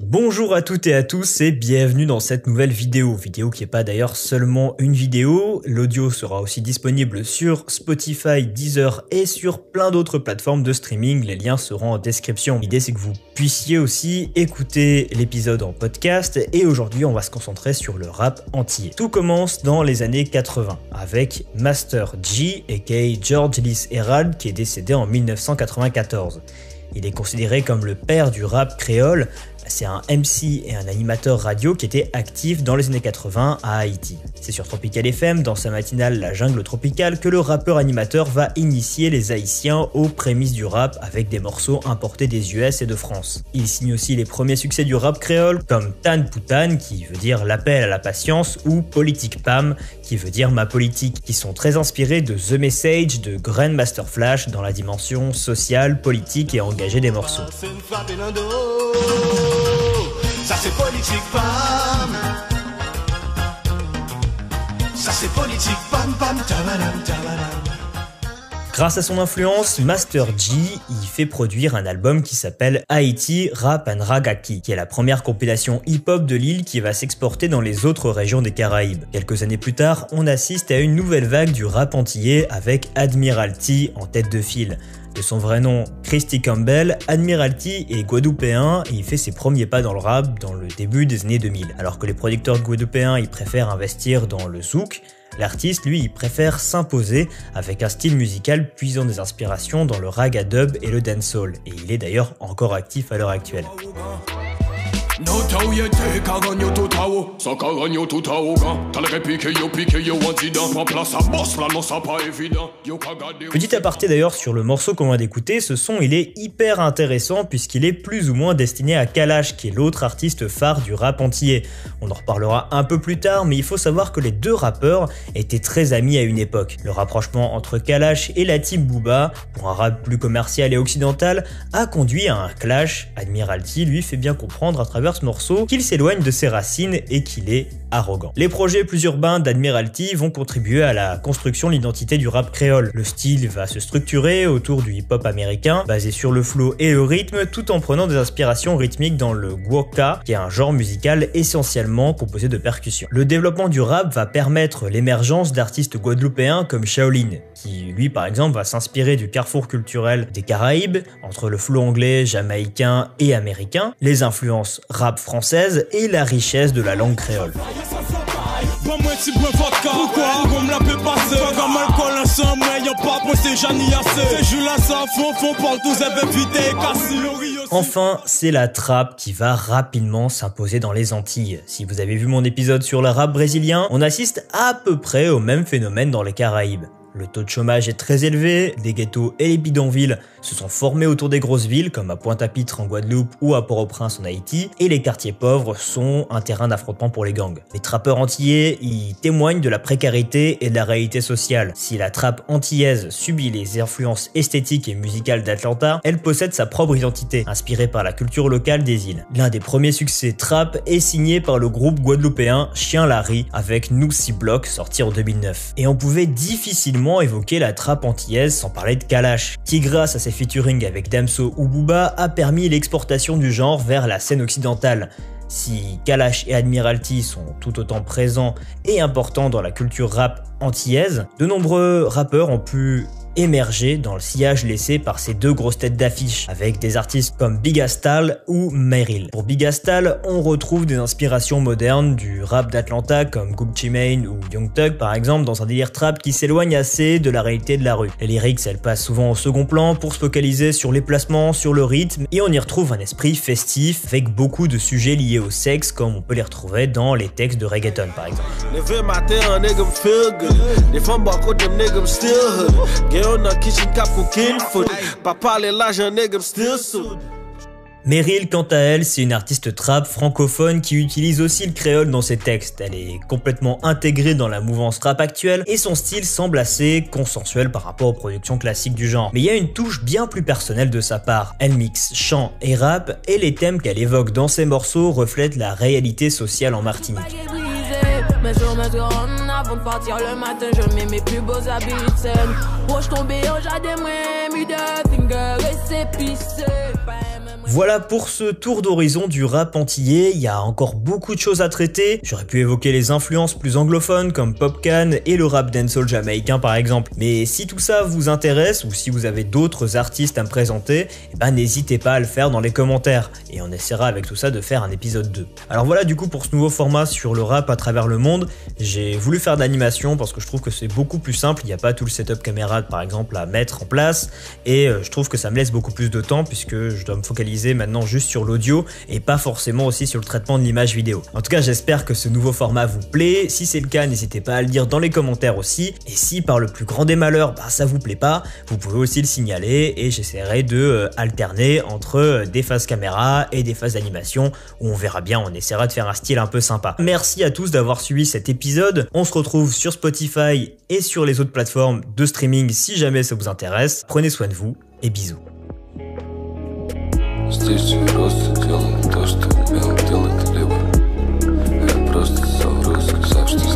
Bonjour à toutes et à tous et bienvenue dans cette nouvelle vidéo. Vidéo qui n'est pas d'ailleurs seulement une vidéo, l'audio sera aussi disponible sur Spotify, Deezer et sur plein d'autres plateformes de streaming, les liens seront en description. L'idée c'est que vous puissiez aussi écouter l'épisode en podcast et aujourd'hui on va se concentrer sur le rap entier. Tout commence dans les années 80 avec Master G aka George Lee Herald qui est décédé en 1994. Il est considéré comme le père du rap créole c'est un MC et un animateur radio qui était actif dans les années 80 à Haïti. C'est sur Tropical FM, dans sa matinale La Jungle Tropicale, que le rappeur-animateur va initier les Haïtiens aux prémices du rap avec des morceaux importés des US et de France. Il signe aussi les premiers succès du rap créole comme Tan Poutan, qui veut dire l'appel à la patience, ou Politique Pam, qui veut dire ma politique, qui sont très inspirés de The Message de Grandmaster Flash dans la dimension sociale, politique et engagée des morceaux. Grâce à son influence, Master G y fait produire un album qui s'appelle Haiti Rap and Ragaki, qui est la première compilation hip-hop de l'île qui va s'exporter dans les autres régions des Caraïbes. Quelques années plus tard, on assiste à une nouvelle vague du rap antillais avec Admiralty en tête de file. De son vrai nom, Christy Campbell, Admiralty est guadeloupéen et il fait ses premiers pas dans le rap dans le début des années 2000. Alors que les producteurs guadeloupéens ils préfèrent investir dans le zouk, l'artiste lui il préfère s'imposer avec un style musical puisant des inspirations dans le raga dub et le dancehall. Et il est d'ailleurs encore actif à l'heure actuelle. Petit aparté d'ailleurs sur le morceau qu'on vient d'écouter, ce son il est hyper intéressant puisqu'il est plus ou moins destiné à Kalash qui est l'autre artiste phare du rap entier. On en reparlera un peu plus tard mais il faut savoir que les deux rappeurs étaient très amis à une époque. Le rapprochement entre Kalash et la team Booba, pour un rap plus commercial et occidental, a conduit à un clash. Admiralty lui fait bien comprendre à travers ce morceau qu'il s'éloigne de ses racines et qu'il est arrogant. Les projets plus urbains d'Admiralty vont contribuer à la construction de l'identité du rap créole. Le style va se structurer autour du hip-hop américain, basé sur le flow et le rythme, tout en prenant des inspirations rythmiques dans le guoka, qui est un genre musical essentiellement composé de percussions. Le développement du rap va permettre l'émergence d'artistes guadeloupéens comme Shaolin, qui lui par exemple va s'inspirer du carrefour culturel des Caraïbes, entre le flow anglais, jamaïcain et américain, les influences rap françaises et la richesse de la langue créole. Enfin, c'est la trappe qui va rapidement s'imposer dans les Antilles. Si vous avez vu mon épisode sur le rap brésilien, on assiste à peu près au même phénomène dans les Caraïbes. Le taux de chômage est très élevé, les ghettos et les bidonvilles se sont formés autour des grosses villes comme à Pointe-à-Pitre en Guadeloupe ou à Port-au-Prince en Haïti, et les quartiers pauvres sont un terrain d'affrontement pour les gangs. Les trappeurs antillais y témoignent de la précarité et de la réalité sociale. Si la trappe antillaise subit les influences esthétiques et musicales d'Atlanta, elle possède sa propre identité, inspirée par la culture locale des îles. L'un des premiers succès trap est signé par le groupe guadeloupéen Chien Larry avec Nous Block sorti en 2009. Et on pouvait difficilement évoquer la trappe antillaise sans parler de Kalash, qui grâce à ses featuring avec Damso ou Booba a permis l'exportation du genre vers la scène occidentale. Si Kalash et Admiralty sont tout autant présents et importants dans la culture rap antillaise, de nombreux rappeurs ont pu émerger dans le sillage laissé par ces deux grosses têtes d'affiche, avec des artistes comme Bigastal ou Meryl. Pour Bigastal, on retrouve des inspirations modernes du rap d'Atlanta comme Gucci Mane ou Young Thug par exemple dans un délire trap qui s'éloigne assez de la réalité de la rue. Les lyrics, elles passent souvent au second plan pour se focaliser sur les placements, sur le rythme, et on y retrouve un esprit festif avec beaucoup de sujets liés au sexe comme on peut les retrouver dans les textes de reggaeton par exemple. Meryl, quant à elle, c'est une artiste trap francophone qui utilise aussi le créole dans ses textes. Elle est complètement intégrée dans la mouvance rap actuelle et son style semble assez consensuel par rapport aux productions classiques du genre. Mais il y a une touche bien plus personnelle de sa part. Elle mixe chant et rap et les thèmes qu'elle évoque dans ses morceaux reflètent la réalité sociale en Martinique. Mais je me rendre avant de partir le matin, je mets mes plus beaux habits de scène. Roche tombé au jardin, moi, mi de finger et c'est pissé. Voilà pour ce tour d'horizon du rap antillais, il y a encore beaucoup de choses à traiter, j'aurais pu évoquer les influences plus anglophones comme Popcan et le rap dancehall jamaïcain par exemple, mais si tout ça vous intéresse ou si vous avez d'autres artistes à me présenter, eh ben n'hésitez pas à le faire dans les commentaires, et on essaiera avec tout ça de faire un épisode 2. Alors voilà du coup pour ce nouveau format sur le rap à travers le monde, j'ai voulu faire d'animation parce que je trouve que c'est beaucoup plus simple, il n'y a pas tout le setup caméra par exemple à mettre en place, et euh, je trouve que ça me laisse beaucoup plus de temps puisque je dois me focaliser maintenant juste sur l'audio et pas forcément aussi sur le traitement de l'image vidéo. En tout cas, j'espère que ce nouveau format vous plaît. Si c'est le cas, n'hésitez pas à le dire dans les commentaires aussi. Et si par le plus grand des malheurs, bah, ça vous plaît pas, vous pouvez aussi le signaler et j'essaierai de euh, alterner entre euh, des phases caméra et des phases d'animation où on verra bien, on essaiera de faire un style un peu sympa. Merci à tous d'avoir suivi cet épisode. On se retrouve sur Spotify et sur les autres plateformes de streaming si jamais ça vous intéresse. Prenez soin de vous et bisous. Здесь и просто делаем то, что умел делать либо. Я просто совру, сказав, что